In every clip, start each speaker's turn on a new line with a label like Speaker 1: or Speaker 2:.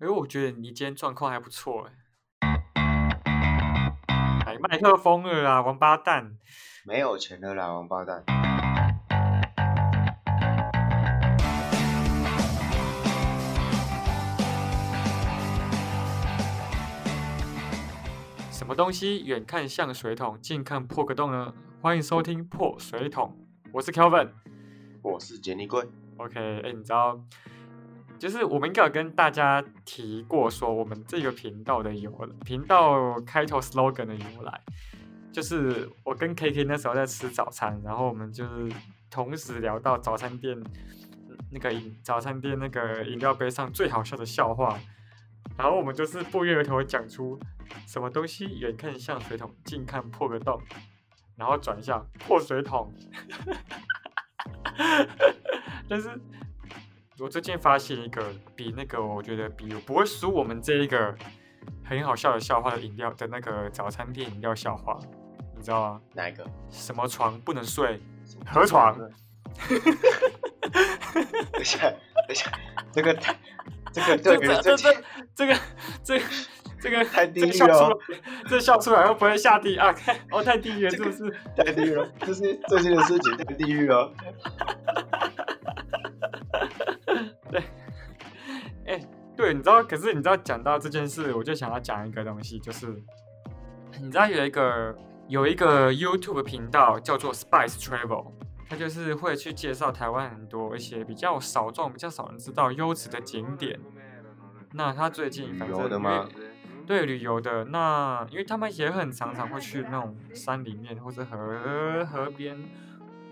Speaker 1: 哎，我觉得你今天状况还不错哎。买麦克风了啦，王八蛋！
Speaker 2: 没有钱了啦，王八蛋！
Speaker 1: 什么东西远看像水桶，近看破个洞呢？欢迎收听破水桶，我是 Kelvin，
Speaker 2: 我是杰尼龟。
Speaker 1: OK，哎，你知道，就是我们应该有跟大家提过，说我们这个频道的由频道开头 slogan 的由来，就是我跟 KK 那时候在吃早餐，然后我们就是同时聊到早餐店那个饮早餐店那个饮料杯上最好笑的笑话。然后我们就是不约而同讲出什么东西远看像水桶，近看破个洞，然后转向破水桶。但是，我最近发现一个比那个我觉得比不会输我们这一个很好笑的笑话的饮料的那个早餐店饮料笑话，你知道吗？
Speaker 2: 哪一个？
Speaker 1: 什么床不能睡？河床。
Speaker 2: 等一下，等一下，这个。这个
Speaker 1: 这个这这这个这这个
Speaker 2: 太低
Speaker 1: 笑出来，这笑出来又不会下地啊？看 哦，太地狱了，是不是？
Speaker 2: 太地狱了，这是最近的事情，太地狱了。
Speaker 1: 对，你知道？可是你知道，讲到这件事，我就想要讲一个东西，就是你知道有一个有一个 YouTube 频道叫做 Spice Travel。他就是会去介绍台湾很多一些比较少众、比较少人知道优质的景点。那他最近反正对旅游的，那因为他们也很常常会去那种山里面或者河河边、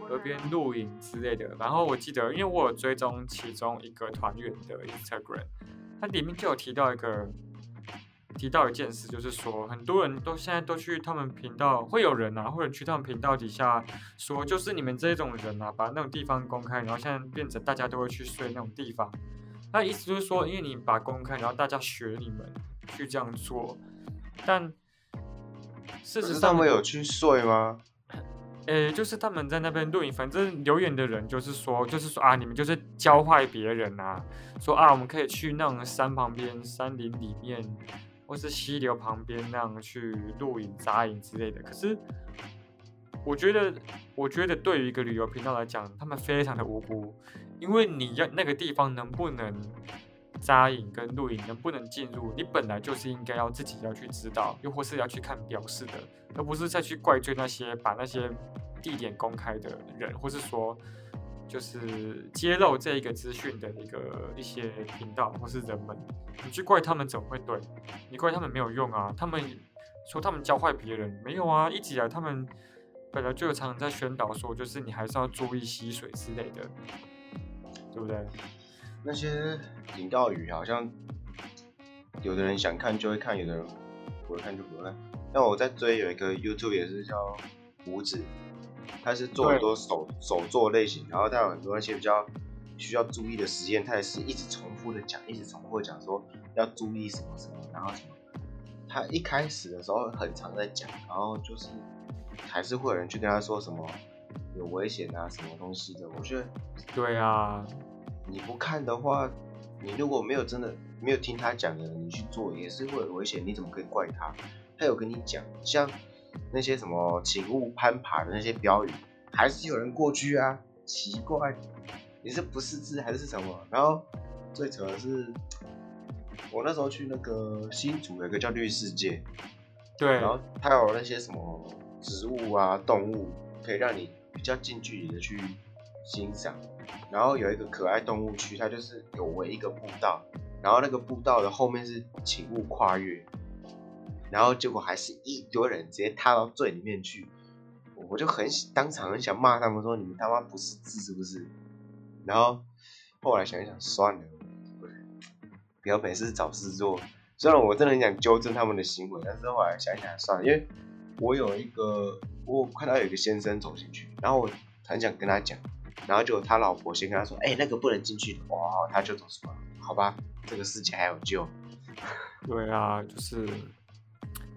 Speaker 1: 河边露营之类的。然后我记得，因为我有追踪其中一个团员的 Instagram，它里面就有提到一个。提到一件事，就是说很多人都现在都去他们频道，会有人啊，或者去他们频道底下说，就是你们这种人啊，把那种地方公开，然后现在变成大家都会去睡那种地方。那意思就是说，因为你把公开，然后大家学你们去这样做。但事实上，
Speaker 2: 他们有去睡吗？
Speaker 1: 诶，就是他们在那边露营，反正留言的人就是说，就是说啊，你们就是教坏别人啊，说啊，我们可以去那种山旁边、山林里面。或是溪流旁边那样去露营、扎营之类的，可是我觉得，我觉得对于一个旅游频道来讲，他们非常的无辜，因为你要那个地方能不能扎营跟露营，能不能进入，你本来就是应该要自己要去知道，又或是要去看表示的，而不是再去怪罪那些把那些地点公开的人，或是说。就是揭露这一个资讯的一个一些频道或是人们，你去怪他们怎么会对？你怪他们没有用啊！他们说他们教坏别人没有啊！一直以来他们本来就有常常在宣导说，就是你还是要注意吸水之类的，对不对？
Speaker 2: 那些警告语好像有的人想看就会看，有的人不会看就不会看。但我在追有一个 YouTube 也是叫胡子。他是做很多手手作类型，然后他有很多那些比较需要注意的实验，他也是一直重复的讲，一直重复讲说要注意什么什么，然后什么。他一开始的时候很常在讲，然后就是还是会有人去跟他说什么有危险啊，什么东西的。我觉得
Speaker 1: 对啊，
Speaker 2: 你不看的话，你如果没有真的没有听他讲的，你去做也是会有危险，你怎么可以怪他？他有跟你讲，像。那些什么请勿攀爬的那些标语，还是有人过去啊？奇怪，你是不识字还是什么？然后最扯的是，我那时候去那个新竹有一个叫绿世界，
Speaker 1: 对，
Speaker 2: 然后它有那些什么植物啊、动物，可以让你比较近距离的去欣赏。然后有一个可爱动物区，它就是有围一个步道，然后那个步道的后面是请勿跨越。然后结果还是一堆人直接踏到最里面去，我就很当场很想骂他们说你们他妈不识字是不是？然后后来想一想算了，不要每次找事做。虽然我真的很想纠正他们的行为，但是后来想一想算了，因为我有一个我看到有一个先生走进去，然后我很想跟他讲，然后就他老婆先跟他说，哎，那个不能进去的，哇，他就走出来，好吧，这个世界还有救。
Speaker 1: 对啊，就是。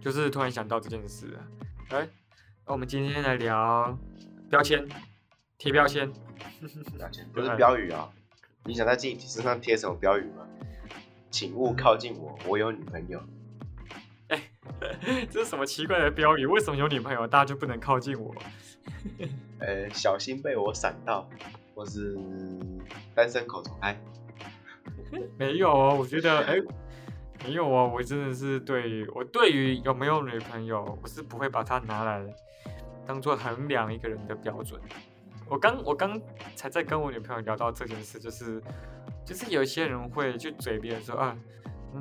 Speaker 1: 就是突然想到这件事，哎，那我们今天来聊标签，贴标签，
Speaker 2: 标签不是标语啊？你想在自己身上贴什么标语吗？请勿靠近我，我有女朋友。
Speaker 1: 这是什么奇怪的标语？为什么有女朋友大家就不能靠近我？
Speaker 2: 呃，小心被我闪到，或是单身狗走开。
Speaker 1: 没有哦，我觉得哎，没有哦，我真的是对我对于有没有女朋友，我是不会把它拿来当做衡量一个人的标准。我刚我刚才在跟我女朋友聊到这件事，就是就是有一些人会去嘴别人说啊。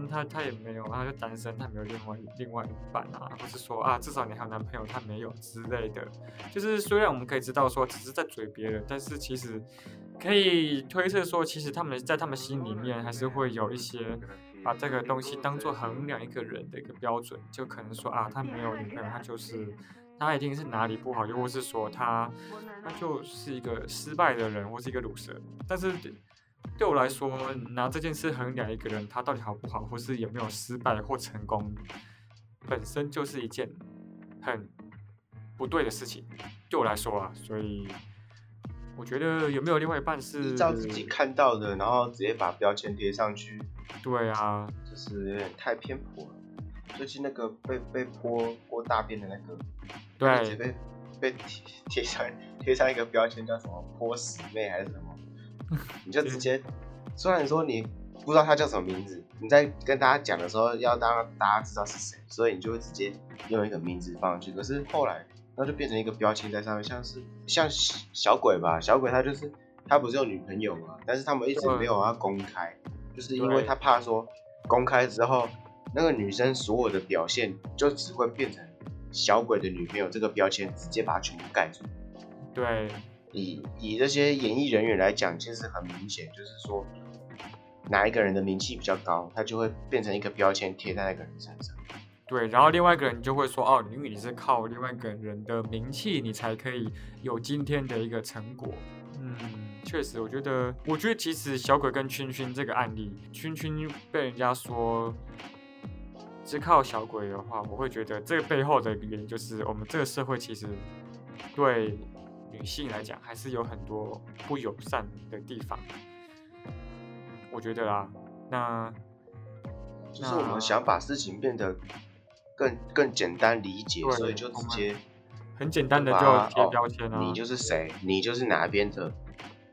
Speaker 1: 他他也没有，他就单身，他没有另外另外一半啊，或是说啊，至少你还有男朋友，他没有之类的。就是虽然我们可以知道说只是在嘴别人，但是其实可以推测说，其实他们在他们心里面还是会有一些把这个东西当做衡量一个人的一个标准，就可能说啊，他没有女朋友，他就是他一定是哪里不好，又或是说他他就是一个失败的人，或是一个卤蛇，但是。对我来说，拿这件事衡量一个人他到底好不好，或是有没有失败或成功，本身就是一件很不对的事情。对我来说啊，所以我觉得有没有另外一半是
Speaker 2: 照自己看到的，然后直接把标签贴上去。
Speaker 1: 对啊，
Speaker 2: 就是有点太偏颇了。最近那个被被泼泼大便的那个，
Speaker 1: 对，
Speaker 2: 被被贴贴上贴上一个标签叫什么泼屎妹还是什么？你就直接，虽然说你不知道他叫什么名字，你在跟大家讲的时候要让大家知道是谁，所以你就会直接用一个名字放上去。可是后来，那就变成一个标签在上面，像是像小鬼吧，小鬼他就是他不是有女朋友嘛，但是他们一直没有要公开，就是因为他怕说公开之后，那个女生所有的表现就只会变成小鬼的女朋友这个标签，直接把它全部盖住。
Speaker 1: 对。
Speaker 2: 以以这些演艺人员来讲，其实很明显，就是说哪一个人的名气比较高，他就会变成一个标签贴在那个人身上。
Speaker 1: 对，然后另外一个人就会说：“哦，因为你是靠另外一个人的名气，你才可以有今天的一个成果。”嗯，确实，我觉得，我觉得其实小鬼跟圈圈这个案例，圈圈被人家说是靠小鬼的话，我会觉得这个背后的原因就是我们这个社会其实对。女性来讲，还是有很多不友善的地方。我觉得啦，那
Speaker 2: 就是我们想把事情变得更更简单理解，所以就直接
Speaker 1: 很简单的就贴标签
Speaker 2: 啊，你就是谁，你就是哪边的，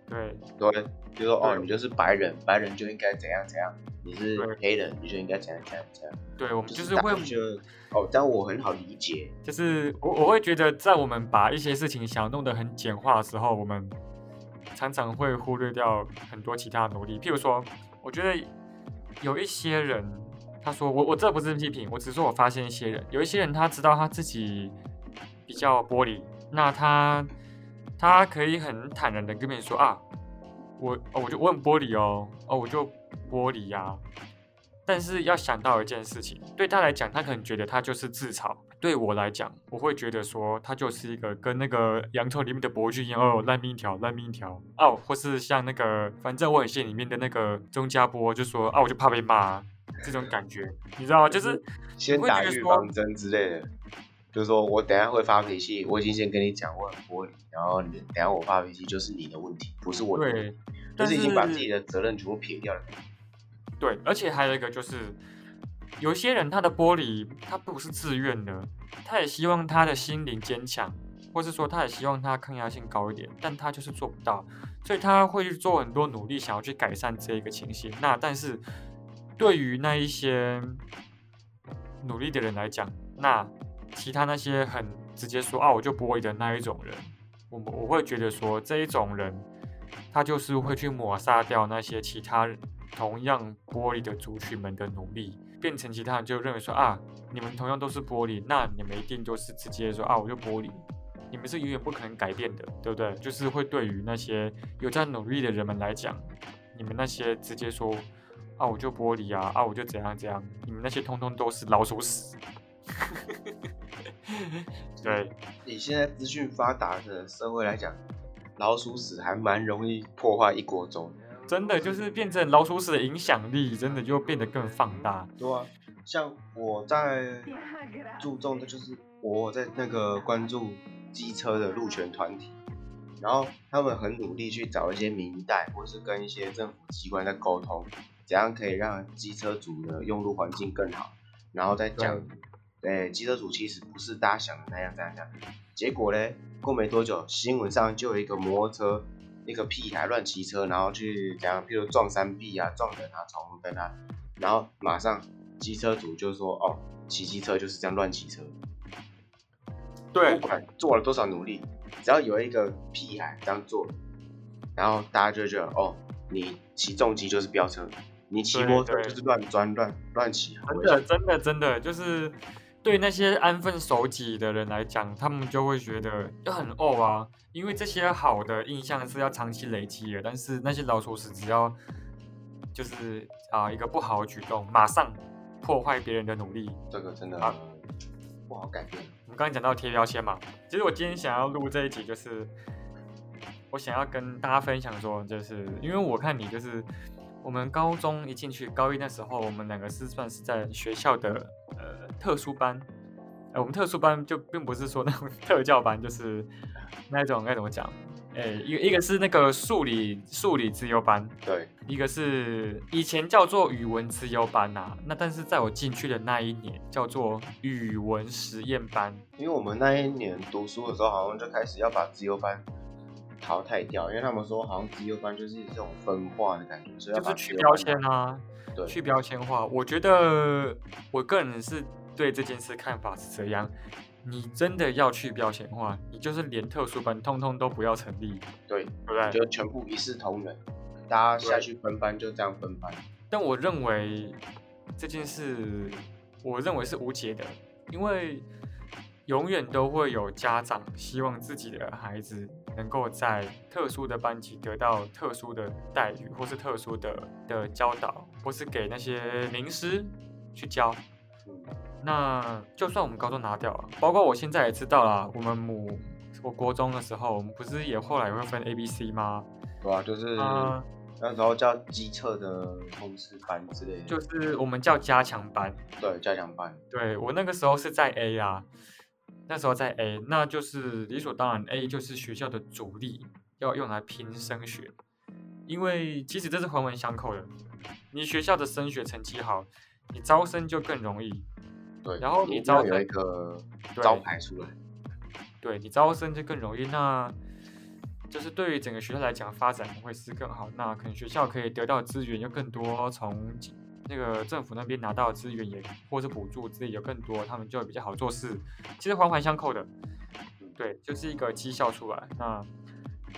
Speaker 1: 对
Speaker 2: 对，就说哦，你就是白人，白人就应该怎样怎样。你是黑人，你就应该这样这样这样。
Speaker 1: 对，我们就是会
Speaker 2: 觉得哦，但我很好理解。
Speaker 1: 就是我我会觉得，在我们把一些事情想弄得很简化的时候，我们常常会忽略掉很多其他努力。譬如说，我觉得有一些人，他说我我这不是批评，我只是说我发现一些人，有一些人他知道他自己比较玻璃，那他他可以很坦然的跟别人说啊，我哦我就我很玻璃哦哦我就。玻璃呀，但是要想到一件事情，对他来讲，他可能觉得他就是自嘲；对我来讲，我会觉得说他就是一个跟那个洋葱里面的伯君一样，哦，烂命一条，烂命一条哦，或是像那个反正我很信里面的那个钟家波，就说啊，我就怕被骂这种感觉，你知道吗？就是
Speaker 2: 先打预防针之类的，就是说我等下会发脾气，我已经先跟你讲我很玻璃，然后你等下我发脾气就是你的问题，不是我的，对，就是已经把自己的责任全部撇掉了。
Speaker 1: 对，而且还有一个就是，有些人他的玻璃他不是自愿的，他也希望他的心灵坚强，或是说他也希望他抗压性高一点，但他就是做不到，所以他会去做很多努力，想要去改善这一个情形。那但是对于那一些努力的人来讲，那其他那些很直接说啊我就玻璃的那一种人，我我会觉得说这一种人，他就是会去抹杀掉那些其他人。同样玻璃的族群们的努力，变成其他人就认为说啊，你们同样都是玻璃，那你们一定就是直接说啊，我就玻璃，你们是永远不可能改变的，对不对？就是会对于那些有在努力的人们来讲，你们那些直接说啊，我就玻璃啊，啊，我就怎样怎样，你们那些通通都是老鼠屎。对，
Speaker 2: 你现在资讯发达的社会来讲，老鼠屎还蛮容易破坏一锅粥。
Speaker 1: 真的就是变成老鼠屎的影响力，真的就变得更放大。
Speaker 2: 对啊，像我在注重的就是我在那个关注机车的路权团体，然后他们很努力去找一些民代，或是跟一些政府机关在沟通，怎样可以让机车族的用路环境更好，然后再讲，对，机车主其实不是大家想的那样怎样怎样。结果呢，过没多久，新闻上就有一个摩托车，一个屁孩乱骑车，然后去怎样，譬如撞山壁啊、撞人啊、闯红灯啊，然后马上机车主就说，哦，骑机车就是这样乱骑车。
Speaker 1: 对
Speaker 2: 不，管做了多少努力，只要有一个屁孩这样做，然后大家就觉得哦，你骑重机就是飙车，你骑摩托车就是乱钻乱乱骑，很
Speaker 1: 真。的真的真的就是对那些安分守己的人来讲，他们就会觉得就很哦啊，因为这些好的印象是要长期累积的，但是那些老鼠屎只要就是啊一个不好的举动，马上破坏别人的努力。
Speaker 2: 这个真的
Speaker 1: 啊
Speaker 2: 不好改变。
Speaker 1: 我们刚刚讲到贴标签嘛，其实我今天想要录这一集，就是我想要跟大家分享说，就是因为我看你就是我们高中一进去高一那时候，我们两个是算是在学校的呃特殊班，呃我们特殊班就并不是说那种特教班，就是 那种该怎么讲，哎、一一个是那个数理数理自由班，
Speaker 2: 对，
Speaker 1: 一个是以前叫做语文自由班呐、那但是在我进去的那一年叫做语文实验班。
Speaker 2: 因为我们那一年读书的时候，好像就开始要把自由班淘汰掉，因为他们说好像资优班就是这种分化的感觉，所以要
Speaker 1: 就是去标签啊，
Speaker 2: 对。
Speaker 1: 去标签化。我觉得我个人是对这件事看法是这样：你真的要去标签化，你就是连特殊班通通都不要成立，
Speaker 2: 对，
Speaker 1: 对不对？
Speaker 2: 就全部一视同仁，大家下去分班就这样分班。
Speaker 1: 但我认为这件事，我认为是无解的，因为永远都会有家长希望自己的孩子能够在特殊的班级得到特殊的待遇，或是特殊的的教导，或是给那些名师去教。
Speaker 2: 嗯，
Speaker 1: 那就算我们高中拿掉了，包括我现在也知道啦，我们母我国中的时候，我们不是也后来也会分 A、B、C 吗？
Speaker 2: 对啊，就是
Speaker 1: 啊、
Speaker 2: 那时候叫机测的冲刺班之类的，
Speaker 1: 就是我们叫加强班。
Speaker 2: 对加强班。
Speaker 1: 对我那个时候是在 A 啊，那时候在 A，那就是理所当然，A 就是学校的主力，要用来拼升学，因为其实这是环环相扣的。你学校的升学成绩好，你招生就更容易，
Speaker 2: 对，
Speaker 1: 然后你招生
Speaker 2: 一个招牌出来。
Speaker 1: 对你招生就更容易。那就是对于整个学校来讲，发展会是更好。那可能学校可以得到的资源就更多，从那个政府那边拿到的资源也或是补助之类有更多，他们就会比较好做事。其实环环相扣的，对，就是一个绩效出来。那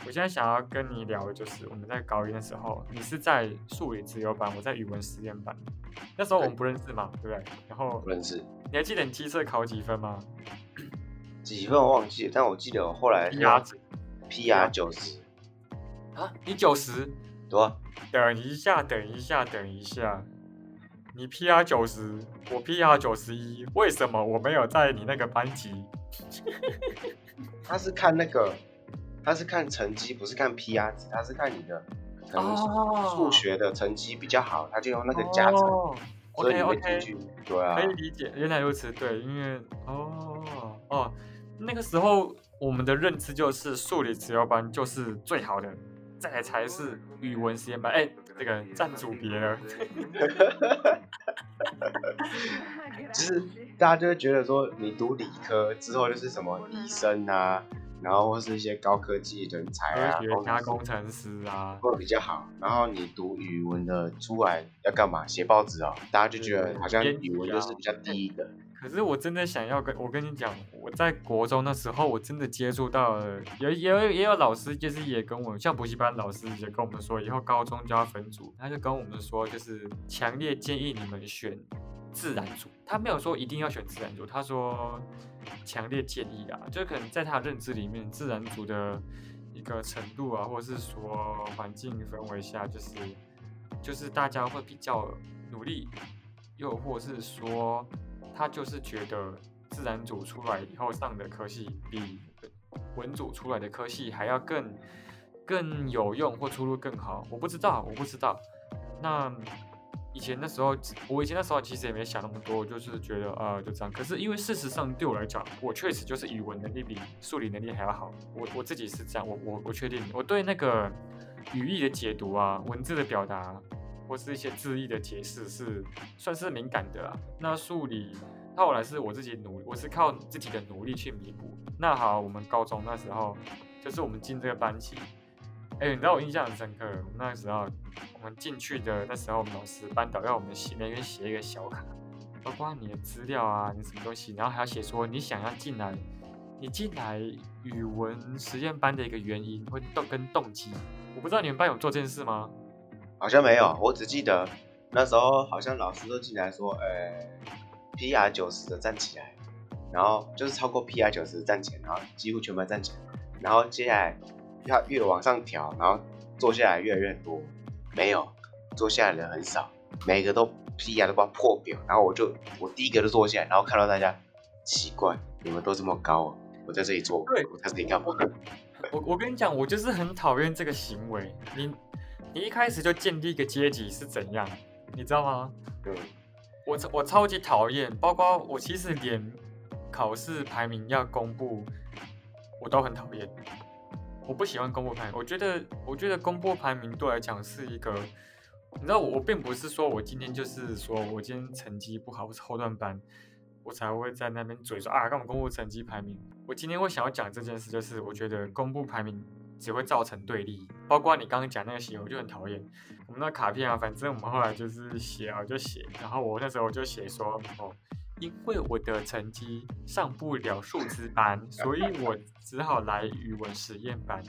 Speaker 1: 我现在想要跟你聊的就是我们在高一的时候，你是在数理自由班，我在语文实验班。那时候我们不认识嘛，对不对？然后
Speaker 2: 不认识
Speaker 1: 你还记得你机测考几分吗？
Speaker 2: 几分我忘记了，但我记得我后来
Speaker 1: 一压制
Speaker 2: PR 九十，
Speaker 1: 啊，你九十。
Speaker 2: 对吧？
Speaker 1: 等一下，等一下，等一下，你 PR 九十，我 PR 九十一，为什么我没有在你那个班级？
Speaker 2: 他是看那个，他是看成绩，不是看 PR 值，他是看你的可能
Speaker 1: 哦
Speaker 2: 数学的成绩比较好，他就用那个加成，
Speaker 1: 哦
Speaker 2: 所以你会进去。对啊
Speaker 1: 可，以理解，原来如此，对，因为哦哦，那个时候我们的认知就是数理自由班就是最好的，再来才是语文实验班。哎，这个占组别了，
Speaker 2: 就是大家就会觉得说，你读理科之后就是什么医生啊，然后或是一些高科技人才啊，
Speaker 1: 科学家、
Speaker 2: 工
Speaker 1: 工程师啊，
Speaker 2: 会比较好。然后你读语文的出来要干嘛？写报纸啊，大家就觉得好像语文
Speaker 1: 啊
Speaker 2: 就是比较低的。
Speaker 1: 可是我真的想要跟我跟你讲，我在国中的时候，我真的接触到了，有也有也有老师，就是也跟我像补习班老师也跟我们说，以后高中就要分组，他就跟我们说，就是强烈建议你们选自然组。他没有说一定要选自然组，他说强烈建议啊，就可能在他的认知里面，自然组的一个程度啊，或者是说环境氛围下，就是就是大家会比较努力，又或是说他就是觉得自然组出来以后上的科系比文组出来的科系还要更更有用或出路更好。我不知道，我不知道。那以前那时候，我以前那时候其实也没想那么多，就是觉得呃就这样。可是因为事实上对我来讲，我确实就是语文能力比数理能力还要好。我我自己是这样，我我我确定，我对那个语义的解读啊，文字的表达，或是一些字义的解释是算是敏感的啊。那数理后来是我自己努，我是靠自己的努力去弥补。那好，我们高中那时候就是我们进这个班级，哎，你知道我印象很深刻，那时候我们进去的那时候，我们老师班导要我们写那边写一个小卡，包括你的资料啊，你什么东西，然后还要写说你想要进来，你进来语文实验班的一个原因或动跟动机。我不知道你们班有做这件事吗？
Speaker 2: 好像没有，我只记得那时候好像老师都进来说，呃。P.R. 九十的站起来，然后就是超过 P.R. 九十站起来，然后几乎全班站起来，然后接下来要越往上调，然后坐下来越来越多，没有坐下来的很少，每个都 P.R. 都不破表，然后我就我第一个就坐下来，然后看到大家奇怪，你们都这么高，我在这里坐，
Speaker 1: 对，
Speaker 2: 我在这里干嘛？
Speaker 1: 我我跟你讲，我就是很讨厌这个行为，你你一开始就建立一个阶级是怎样，你知道吗？
Speaker 2: 对。
Speaker 1: 我我超级讨厌，包括我其实连考试排名要公布，我都很讨厌。我不喜欢公布排名，我觉得我觉得公布排名对我来讲是一个，你知道我我并不是说我今天就是说我今天成绩不好，我是后段班，我才会在那边嘴说啊，干嘛公布成绩排名？我今天会想要讲这件事，就是我觉得公布排名。只会造成对立，包括你刚刚讲那个写，我就很讨厌。我们那卡片啊，反正我们后来就是写啊，就写。然后我那时候我就写说，哦，因为我的成绩上不了数字班，所以我只好来语文实验班。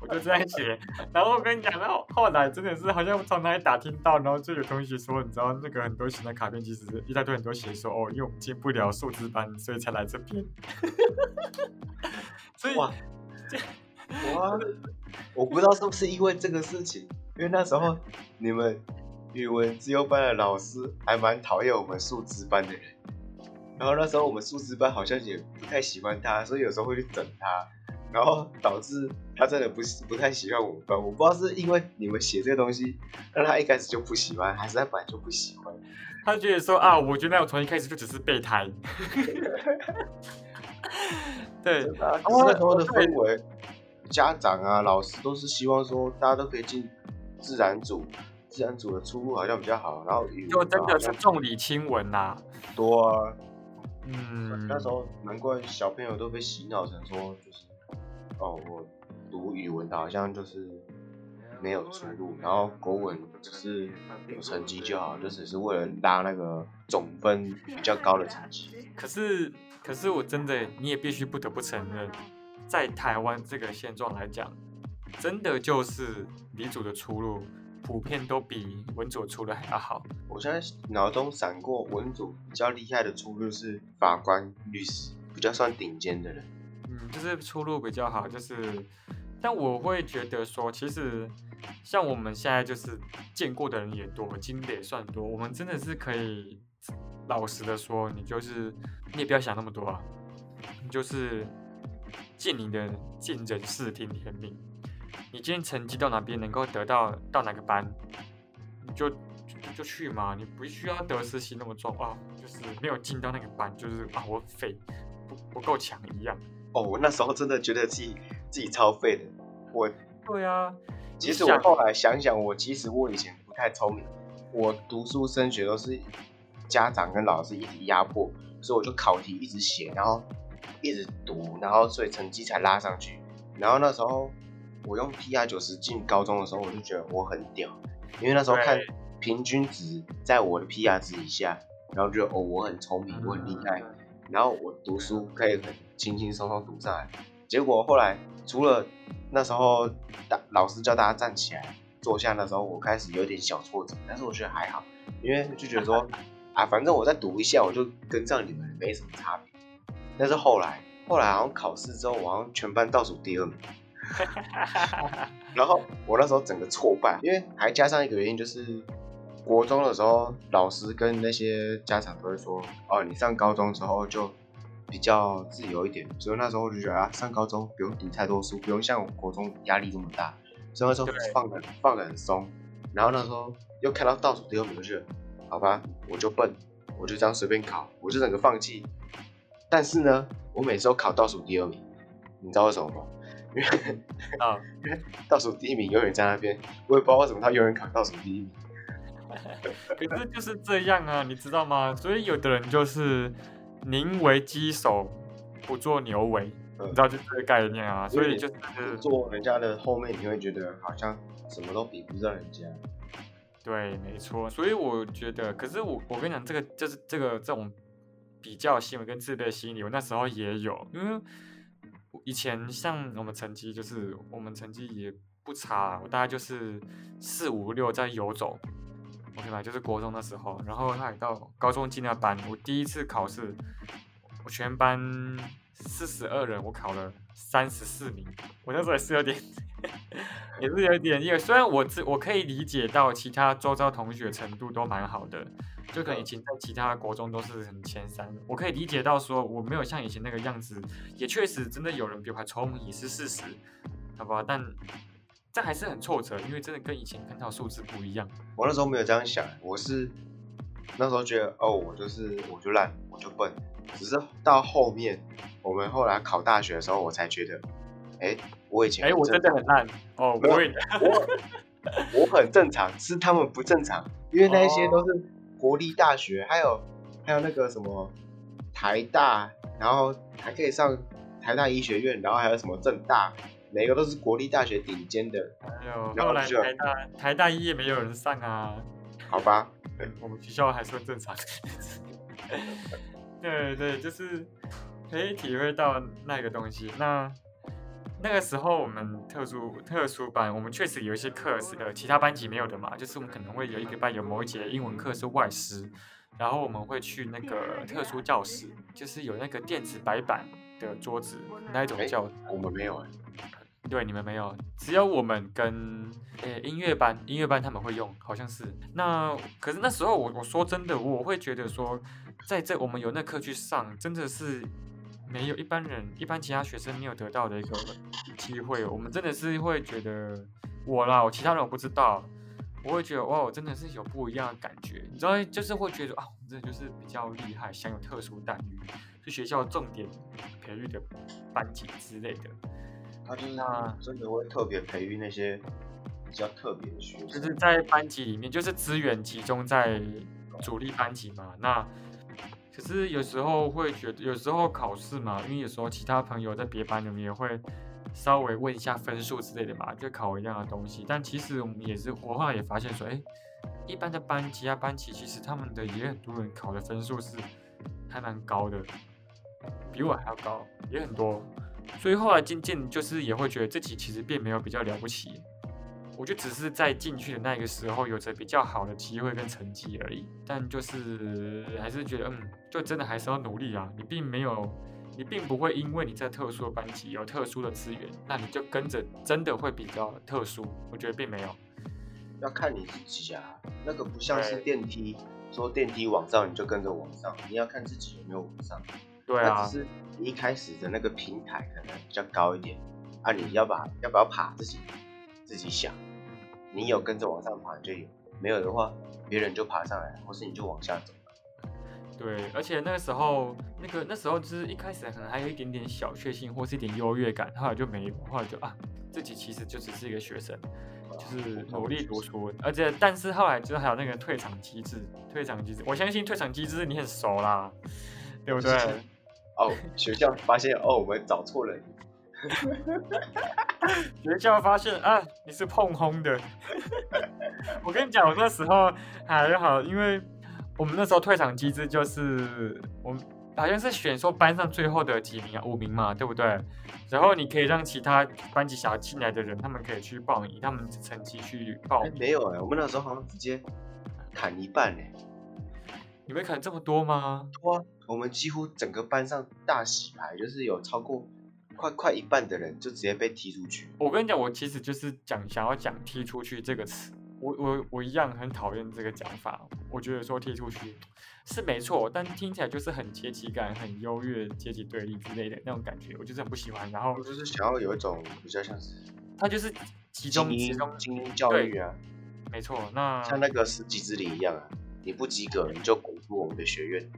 Speaker 1: 我就这样写。然后我跟你讲，到后来真的是好像从哪里打听到，然后就有同学说，你知道那个很多写的卡片其实一大堆很多写说，哦，因为我们进不了数字班，所以才来这边。所以。
Speaker 2: 我我不知道是不是因为这个事情，因为那时候你们语文自由班的老师还蛮讨厌我们数字班的人，然后那时候我们数字班好像也不太喜欢他，所以有时候会去整他，然后导致他真的不不太喜欢我们班。我不知道是因为你们写这个东西让他一开始就不喜欢，还是他本来就不喜欢。
Speaker 1: 他觉得说啊，我觉得我从一开始就只是备胎。对，
Speaker 2: 那时候的氛围。家长啊，老师都是希望说大家都可以进自然组，自然组的出路好像比较好。然后
Speaker 1: 就真的是重理轻文呐，
Speaker 2: 多啊。
Speaker 1: 嗯，
Speaker 2: 那时候难怪小朋友都被洗脑成说，就是哦，我读语文的好像就是没有出路，然后国文只是有成绩就好，就只是为了拉那个总分比较高的成绩。
Speaker 1: 可是，可是我真的你也必须不得不承认。在台湾这个现状来讲，真的就是理组的出路普遍都比文佐出的还要好。
Speaker 2: 我现在脑中闪过文佐比较厉害的出路是法官、律师，比较算顶尖的人。
Speaker 1: 嗯，就是出路比较好，就是，但我会觉得说，其实像我们现在就是见过的人也多，经历也算多，我们真的是可以老实的说，你就是你也不要想那么多啊，你就是。尽你的尽人事听天命。你今天成绩到哪边，能够得到到哪个班，你就就就去嘛。你不需要得失心那么重啊，就是没有进到那个班，就是啊我废，不不够强一样。
Speaker 2: 哦，我那时候真的觉得自己自己超废的。我，
Speaker 1: 对啊。
Speaker 2: 其实我后来想想，我其实我以前不太聪明。我读书升学都是家长跟老师一直压迫，所以我就考题一直写，然后。一直读，然后所以成绩才拉上去。然后那时候我用 PR 九十进高中的时候，我就觉得我很屌，因为那时候看平均值在我的 PR 值以下，然后觉得哦我很聪明，我很厉害，然后我读书可以很轻轻松松读上来。结果后来除了那时候大老师叫大家站起来坐下的时候，我开始有点小挫折，但是我觉得还好，因为就觉得说 啊反正我再读一下，我就跟上你们没什么差别。但是后来，后来好像考试之后，我好像全班倒数第二名。然后我那时候整个挫败，因为还加上一个原因，就是国中的时候，老师跟那些家长都会说：“哦，你上高中之后就比较自由一点。”所以那时候我就觉得啊，上高中不用读太多书，不用像国中压力这么大，所以那时候放的放的很松。然后那时候又看到倒数第二名，就好吧，我就笨，我就这样随便考，我就整个放弃。但是呢，我每次都考倒数第二名，你知道为什么吗？因为
Speaker 1: 啊，
Speaker 2: 因为倒数第一名永远在那边，我也不知道为什么他永远考倒数第一名。
Speaker 1: 可是就是这样啊，你知道吗？所以有的人就是宁为鸡首，不做牛尾，你知道就这个概念啊。所以就是
Speaker 2: 做人家的后面，你会觉得好像什么都比不上人家。
Speaker 1: 对，没错。所以我觉得，可是我我跟你讲，这个就是这个这种比较心理跟自卑心理，我那时候也有，因为以前像我们成绩就是我们成绩也。不差，我大概就是四五六在游走，OK 吧？就是国中的时候，然后他到高中进那班，我第一次考试，我全班四十二人，我考了三十四名，我那时候还是有点，也是有点，因为虽然我自我可以理解到其他周遭同学程度都蛮好的，就可能以前在其他国中都是很前三，我可以理解到说我没有像以前那个样子，也确实真的有人比我还聪明也是事实，好吧？但这还是很挫折，因为真的跟以前看到数字不一样。
Speaker 2: 我那时候没有这样想，我是那时候觉得，哦，我就是我就烂，我就笨。只是到后面，我们后来考大学的时候，我才觉得，哎，我以前
Speaker 1: 哎，我真的很烂哦，我
Speaker 2: 我 我很正常，是他们不正常，因为那些都是国立大学，还有还有那个什么台大，然后还可以上台大医学院，然后还有什么政大。每个都是国立大学顶尖的，
Speaker 1: 哎呦，后来台大台大一也没有人上啊。
Speaker 2: 好吧，
Speaker 1: 我们学校还算正常。对对，就是可以体会到那个东西。那那个时候我们特殊特殊班，我们确实有一些课是呃其他班级没有的嘛，就是我们可能会有一个班有某一节英文课是外师，然后我们会去那个特殊教室，就是有那个电子白板的桌子那一种教。
Speaker 2: 我们没有。
Speaker 1: 对，你们没有，只有我们跟呃音乐班，音乐班他们会用，好像是。那可是那时候我我说真的，我会觉得说，在这我们有那课去上，真的是没有一般人、一般其他学生没有得到的一个机会。我们真的是会觉得我啦，我其他人我不知道，我会觉得哇，我真的是有不一样的感觉。你知道，就是会觉得啊，我真的就是比较厉害，享有特殊待遇，是学校重点培育的班级之类的。
Speaker 2: 他就是真的会特别培育那些比较特别的学生，
Speaker 1: 就是在班级里面，就是资源集中在主力班级嘛。那可是有时候会觉得，有时候考试嘛，因为有时候其他朋友在别班里面也会稍微问一下分数之类的嘛，就考一样的东西。但其实我们也是，我后来也发现说，哎，一般的班级啊班级，其实他们的也很多人考的分数是还蛮高的，比我还要高，也很多。所以后来渐渐就是也会觉得自己其实并没有比较了不起，我就只是在进去的那个时候有着比较好的机会跟成绩而已。但就是还是觉得，嗯，就真的还是要努力啊。你并没有，你并不会因为你在特殊的班级有特殊的资源，那你就跟着真的会比较特殊。我觉得并没有，
Speaker 2: 要看你自己啊。那个不像是电梯，说电梯往上你就跟着往上，你要看自己有没有往上。
Speaker 1: 对啊，
Speaker 2: 只是你一开始的那个平台可能比较高一点啊，你要把要不要爬自己自己想，你有跟着往上爬就有，没有的话别人就爬上来，或是你就往下走
Speaker 1: 对，而且那个时候那个那时候就是一开始可能还有一点点小确幸或是一点优越感，后来就没有，后来就啊自己其实就只是一个学生，就是努力读书，而且但是后来就是还有那个退场机制，退场机制，我相信退场机制你很熟啦，对不对？
Speaker 2: 哦，学校发现哦，我们找错人。
Speaker 1: 学校发现啊，你是碰轰的。我跟你讲，我那时候还好，因为我们那时候退场机制就是我们好像是选说班上最后的几名啊，五名嘛，对不对？然后你可以让其他班级想要进来的人，他们可以去报名，他们成绩去报。
Speaker 2: 没有哎，我们那时候好像直接砍一半哎。
Speaker 1: 你会砍这么多吗？
Speaker 2: 多啊。我们几乎整个班上大洗牌，就是有超过快快一半的人就直接被踢出去。
Speaker 1: 我跟你讲，我其实就是讲想要讲“踢出去”这个词，我我我一样很讨厌这个讲法。我觉得说踢出去是没错，但听起来就是很阶级感、很优越、阶级对立之类的那种感觉，我就是很不喜欢。然后
Speaker 2: 就是想要有一种比较像是，
Speaker 1: 他就是集中集中
Speaker 2: 精英教育啊，
Speaker 1: 没错。那
Speaker 2: 像那个十级之礼一样啊，你不及格你就滚出我们的学院。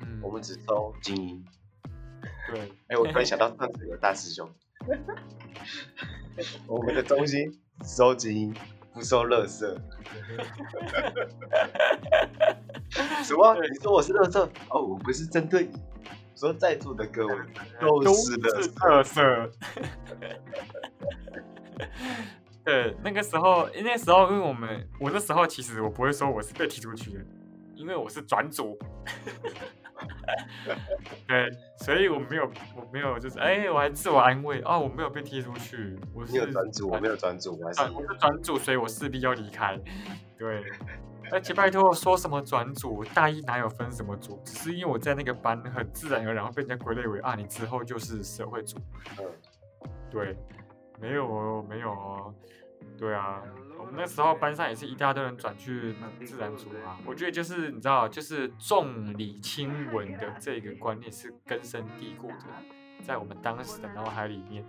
Speaker 2: 嗯我们只收精英。
Speaker 1: 对，
Speaker 2: 哎，我突然想到上次有大师兄，我们的中心收精英，不收垃圾。什么？你说我是垃圾？哦，我不是针对你，说在座的各位都是垃圾。
Speaker 1: 对，那个时候，那时候，因为我们，我那时候其实我不会说我是被踢出去的，因为我是转组。对，所以我没有，我没有，就是哎，我还自我安慰哦，我没有被踢出去，我是
Speaker 2: 我没有转组，我还是
Speaker 1: 我是转组，所以我势必要离开。对，而且拜托说什么转组，大一哪有分什么组？只是因为我在那个班很自然而然被人家归类为啊，你之后就是社会组。嗯，对，没有哦，没有哦。对啊，我们那时候班上也是一大堆人转去自然组啊。我觉得就是你知道，就是重理轻文的这个观念是根深蒂固的，在我们当时的脑海里面。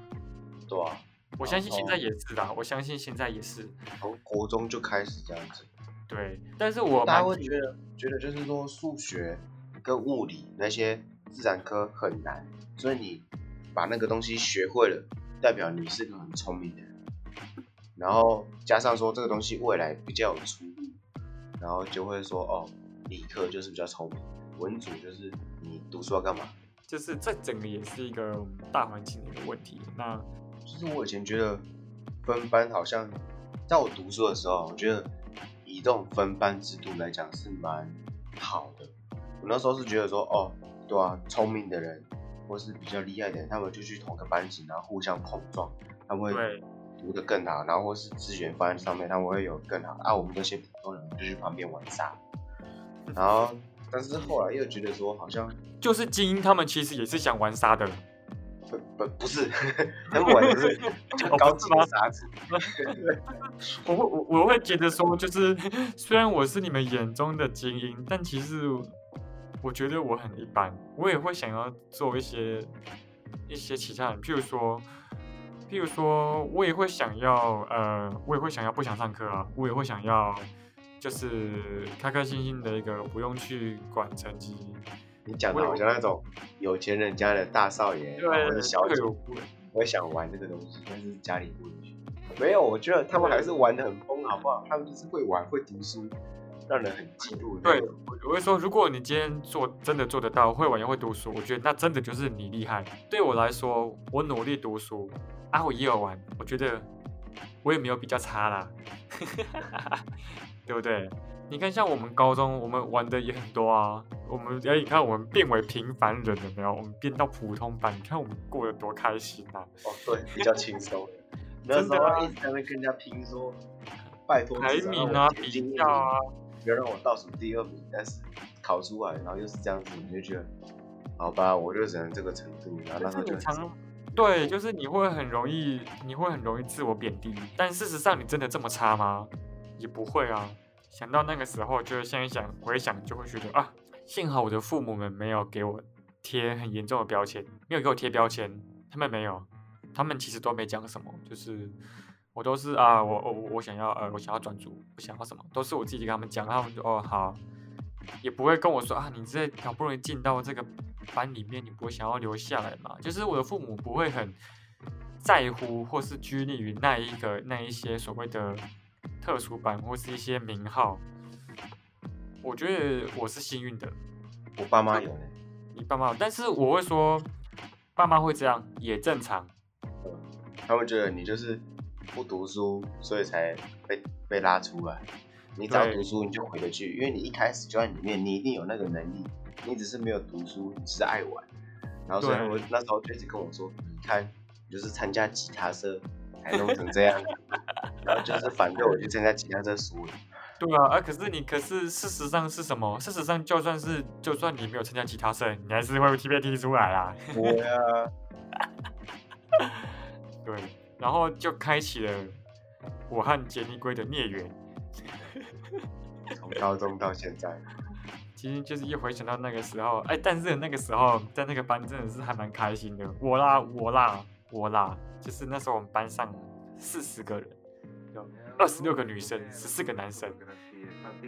Speaker 2: 对啊，
Speaker 1: 我相信现在也是啦。我相信现在也是。
Speaker 2: 从国中就开始这样子。
Speaker 1: 对，但是我
Speaker 2: 大家会觉得，觉得就是说数学跟物理那些自然科很难，所以你把那个东西学会了，代表你是个很聪明的人。然后加上说这个东西未来比较有出路，然后就会说哦，理科就是比较聪明，文组就是你读书要干嘛？
Speaker 1: 就是这整个也是一个大环境的一个问题。那
Speaker 2: 就是我以前觉得分班好像，在我读书的时候，我觉得以这种分班制度来讲是蛮好的。我那时候是觉得说哦，对啊，聪明的人或是比较厉害的人，他们就去同个班级，然后互相碰撞，他们会。读的更好，然后或是资源放在上面，他们会有更好。啊，我们这些普通人就去旁边玩沙。然后，但是后来又觉得说，好像
Speaker 1: 就是精英，他们其实也是想玩沙的。
Speaker 2: 不不不是，他们玩的是高级的沙子。
Speaker 1: 我会我我会觉得说，就是虽然我是你们眼中的精英，但其实我觉得我很一般。我也会想要做一些一些其他人，譬如说。譬如说，我也会想要，呃，我也会想要不想上课啊，我也会想要，就是开开心心的一个不用去管成绩。
Speaker 2: 你讲的好像那种有钱人家的大少爷或者小姐，我也想玩这个东西，但是家里不允许。没有，我觉得他们还是玩的很疯，好不好？他们就是会玩，会读书，让人很嫉妒。
Speaker 1: 对，我会说，如果你今天做真的做得到，会玩又会读书，我觉得那真的就是你厉害。对我来说，我努力读书。啊，我也有玩，我觉得我也没有比较差啦，对不对？你看，像我们高中，我们玩的也很多啊。我们哎，你看我们变为平凡人了没有？我们变到普通班，你看我们过得多开心啊！
Speaker 2: 哦，对，比较轻松。那时候，一直在那跟人家拼说，拜托
Speaker 1: 排名啊，比较啊，
Speaker 2: 不要让我倒数第二名。但是考出来，然后又是这样子，你就觉得，好吧，我就只能这个程度。然后那时候就。
Speaker 1: 对，就是你会很容易，你会很容易自我贬低。但事实上，你真的这么差吗？也不会啊。想到那个时候，就想一想，回想就会觉得啊，幸好我的父母们没有给我贴很严重的标签，没有给我贴标签。他们没有，他们其实都没讲什么，就是我都是啊，我我我想要呃，我想要转组，我想要什么，都是我自己跟他们讲，他们就哦好，也不会跟我说啊，你这好不容易进到这个。班里面你不会想要留下来嘛？就是我的父母不会很在乎或是拘泥于那一个那一些所谓的特殊班或是一些名号。我觉得我是幸运的，
Speaker 2: 我爸妈有呢。
Speaker 1: 你爸妈，但是我会说，爸妈会这样也正常。
Speaker 2: 他们觉得你就是不读书，所以才被被拉出来。你只要读书，你就回得去，因为你一开始就在里面，你一定有那个能力。你只是没有读书，你只是爱玩，然后所以我那时候就一直跟我说：“你看，你就是参加吉他社才弄成这样，然后就是反对我去参加吉他社输了。”
Speaker 1: 对啊，啊可是你可是事实上是什么？事实上就算是就算你没有参加吉他社，你还是会被踢出来啦。
Speaker 2: 对啊，
Speaker 1: 对，然后就开启了我和杰尼龟的孽缘，
Speaker 2: 从高中到现在。
Speaker 1: 其实就是一回想到那个时候，哎，但是那个时候在那个班真的是还蛮开心的。我啦，我啦，我啦，就是那时候我们班上四十个人，有二十六个女生，十四个男生。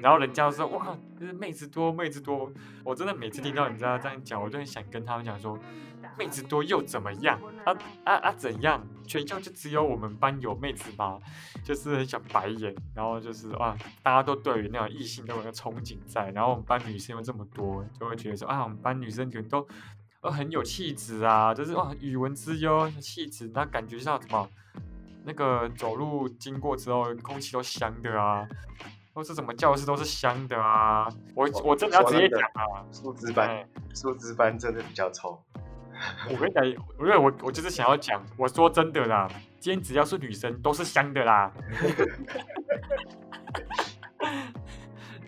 Speaker 1: 然后人家说哇，就是妹子多，妹子多。我真的每次听到人家这样讲，我就很想跟他们讲说，妹子多又怎么样？啊啊啊怎样？全校就只有我们班有妹子吗？就是很想白眼。然后就是哇，大家都对于那种异性都有个憧憬在。然后我们班女生又这么多，就会觉得说啊，我们班女生全都都很有气质啊，就是哇，语文之优，气质，那感觉像什么？那个走路经过之后，空气都香的啊。或是什么教室都是香的啊！我我真的要直接讲啊，
Speaker 2: 数字班，数字班真的比较臭。
Speaker 1: 我跟你讲，因为我我就是想要讲，我说真的啦，今天只要是女生都是香的啦。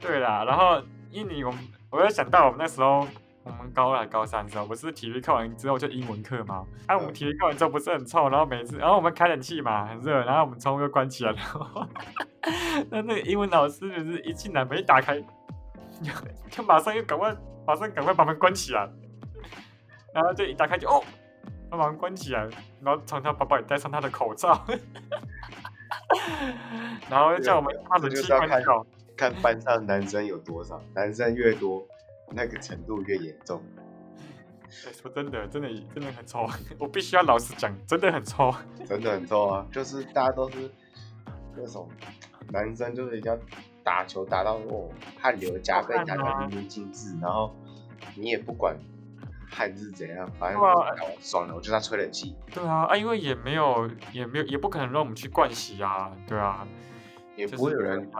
Speaker 1: 对啦，然后因为你我我又想到我们那时候。我们高二、高三的时候，不是体育课完之后就英文课吗？哎，我们体育课完之后不是很臭，然后每次，然后我们开冷气嘛，很热，然后我们窗户又关起来了。那那个英文老师就是一进来门一打开，就马上又赶快，马上赶快把门关起来，然后就一打开就哦，把门关起来，然后从他包包里戴上他的口罩，然后叫我们把冷气关掉。
Speaker 2: 看班上男生有多少，男生越多。那个程度越严重。
Speaker 1: 说真的，真的真的很臭，我必须要老实讲，真的很臭，
Speaker 2: 真的很臭啊！就是大家都是那种男生，就是一定要打球打到哦汗流浃背，打到淋漓尽致，然后你也不管汗是怎样，反正爽了，我就在吹冷气。
Speaker 1: 对啊，啊，因为也没有，也没有，也不可能让我们去灌洗啊，对啊，
Speaker 2: 也不会有人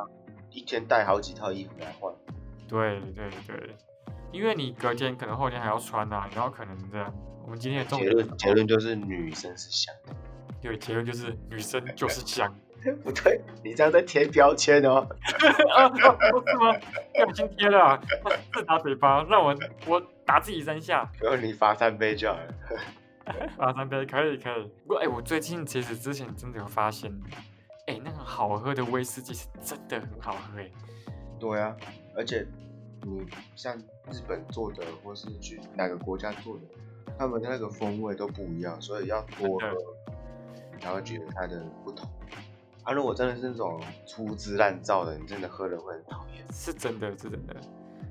Speaker 2: 一天带好几套衣服来换。
Speaker 1: 对对对。因为你隔天可能后天还要穿呐，然后可能这样。我们今天的结
Speaker 2: 论结论就是女生是香的。
Speaker 1: 对，结论就是女生就是香。
Speaker 2: 不对，你这样在贴标签哦。
Speaker 1: 啊，不是吗？标签贴了，自打嘴巴，让我我打自己三下。
Speaker 2: 然后你罚三杯就好了。
Speaker 1: 罚三杯可以可以。不过哎，我最近其实之前真的有发现，哎，那个好喝的威士忌是真的很好喝哎。
Speaker 2: 对啊，而且。你像日本做的，或是去哪个国家做的，他们的那个风味都不一样，所以要多喝，才会觉得它的不同。啊，如果真的是那种粗制滥造的，你真的喝了会很讨厌。
Speaker 1: 是真的，是真的。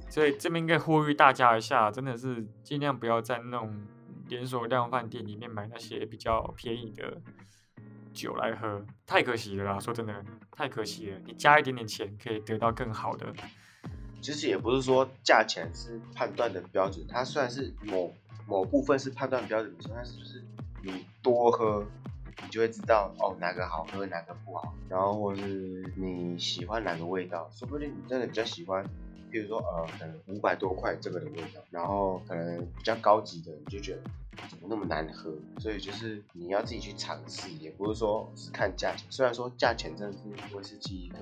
Speaker 1: 所以这边应该呼吁大家一下，真的是尽量不要在那种连锁量饭店里面买那些比较便宜的酒来喝，太可惜了啦！说真的，太可惜了。你加一点点钱，可以得到更好的。
Speaker 2: 其实也不是说价钱是判断的标准，它算是某某部分是判断标准，但是就是你多喝，你就会知道哦哪个好喝哪个不好，然后或是你喜欢哪个味道，说不定你真的比较喜欢，比如说呃可能五百多块这个的味道，然后可能比较高级的你就觉得怎么那么难喝，所以就是你要自己去尝试，也不是说只看价钱，虽然说价钱真的是威士忌一个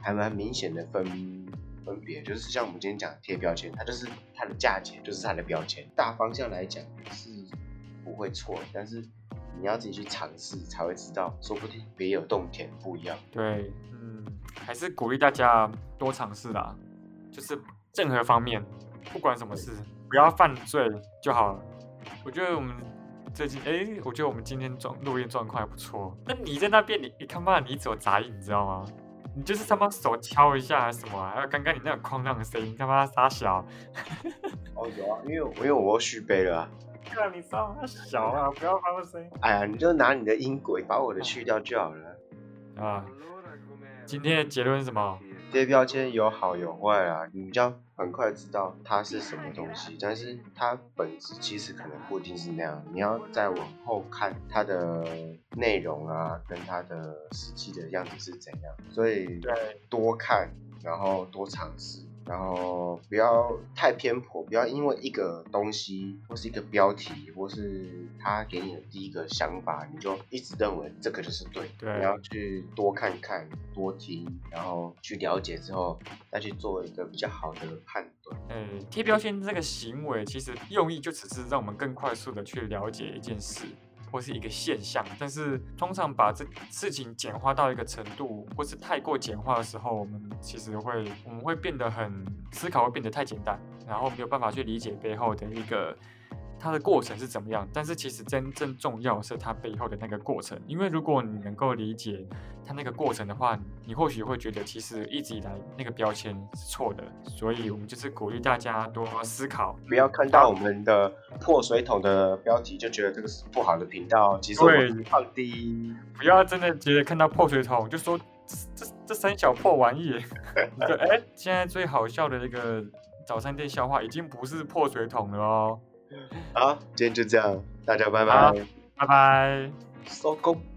Speaker 2: 还蛮明显的分。分别就是像我们今天讲贴标签，它就是它的价钱，就是它的标签。大方向来讲是不会错，但是你要自己去尝试才会知道，说不定别有洞天，不一样。
Speaker 1: 对，嗯，还是鼓励大家多尝试啦，就是任何方面，不管什么事，不要犯罪就好了。我觉得我们最近，哎，我觉得我们今天状录音状况还不错。那你在那边，你你看不到你走杂音，你知道吗？你就是他妈手敲一下还是什么？还有刚刚你那个哐啷的声音，他妈傻小。
Speaker 2: 哦，有啊，因为因为我续杯了。
Speaker 1: 对啊，你稍微小啊，不要发出声音。
Speaker 2: 哎呀，你就拿你的音轨把我的去掉就好了。
Speaker 1: 啊，今天的结论是什么？
Speaker 2: 贴标签有好有坏啊，你要很快知道它是什么东西，但是它本质其实可能不一定是那样，你要再往后看它的内容啊，跟它的实际的样子是怎样，所以多看，然后多尝试。然后不要太偏颇，不要因为一个东西或是一个标题，或是他给你的第一个想法，你就一直认为这个就是对。
Speaker 1: 对，
Speaker 2: 你要去多看看、多听，然后去了解之后，再去做一个比较好的判断。
Speaker 1: 嗯，贴标签这个行为，其实用意就只是让我们更快速的去了解一件事。或是一个现象，但是通常把这事情简化到一个程度，或是太过简化的时候，我们其实会我们会变得很思考会变得太简单，然后没有办法去理解背后的一个它的过程是怎么样。但是其实真正重要是它背后的那个过程，因为如果你能够理解它那个过程的话，你或许会觉得其实一直以来那个标签是错的，所以我们就是鼓励大家多思考，
Speaker 2: 不要看到我们的破水桶的标题就觉得这个是不好的频道，其实我们放低。
Speaker 1: 不要真的觉得看到破水桶就说这这这三小破玩意，你就哎，现在最好笑的那个早餐店笑话已经不是破水桶了哦，
Speaker 2: 好，今天就这样，大家拜拜，
Speaker 1: 拜拜。
Speaker 2: 收工。